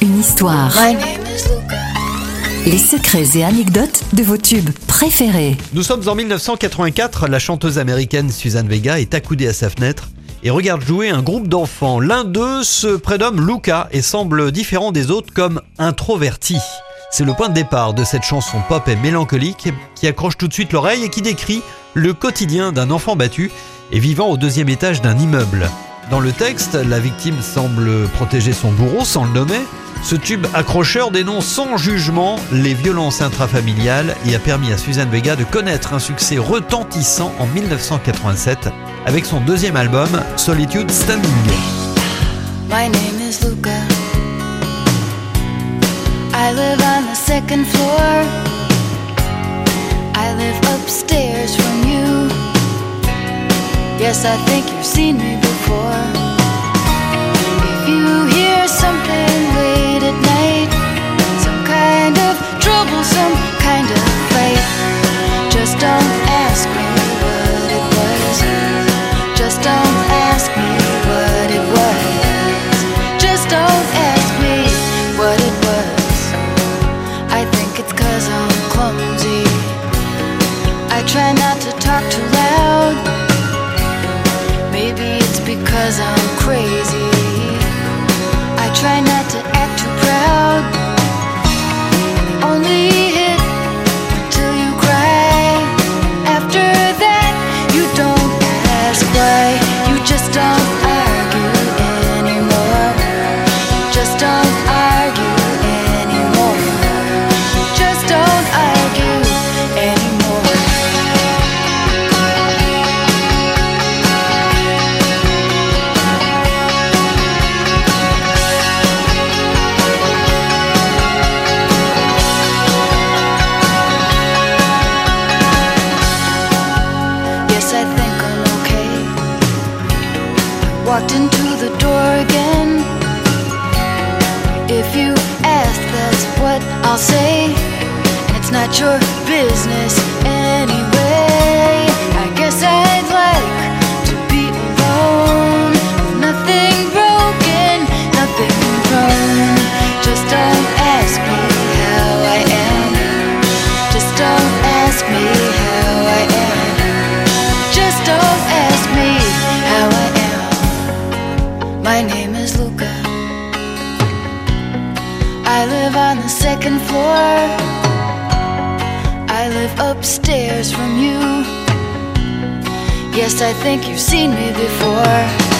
Une histoire. Les secrets et anecdotes de vos tubes préférés. Nous sommes en 1984, la chanteuse américaine Suzanne Vega est accoudée à sa fenêtre et regarde jouer un groupe d'enfants. L'un d'eux se prénomme Luca et semble différent des autres comme introverti. C'est le point de départ de cette chanson pop et mélancolique qui accroche tout de suite l'oreille et qui décrit le quotidien d'un enfant battu et vivant au deuxième étage d'un immeuble. Dans le texte, la victime semble protéger son bourreau sans le nommer. Ce tube accrocheur dénonce sans jugement les violences intrafamiliales et a permis à Suzanne Vega de connaître un succès retentissant en 1987 avec son deuxième album Solitude Standing. Yes, I think you've seen me before. If you hear You just don't Walked into the door again. If you ask, that's what I'll say. And it's not your business My name is Luca. I live on the second floor. I live upstairs from you. Yes, I think you've seen me before.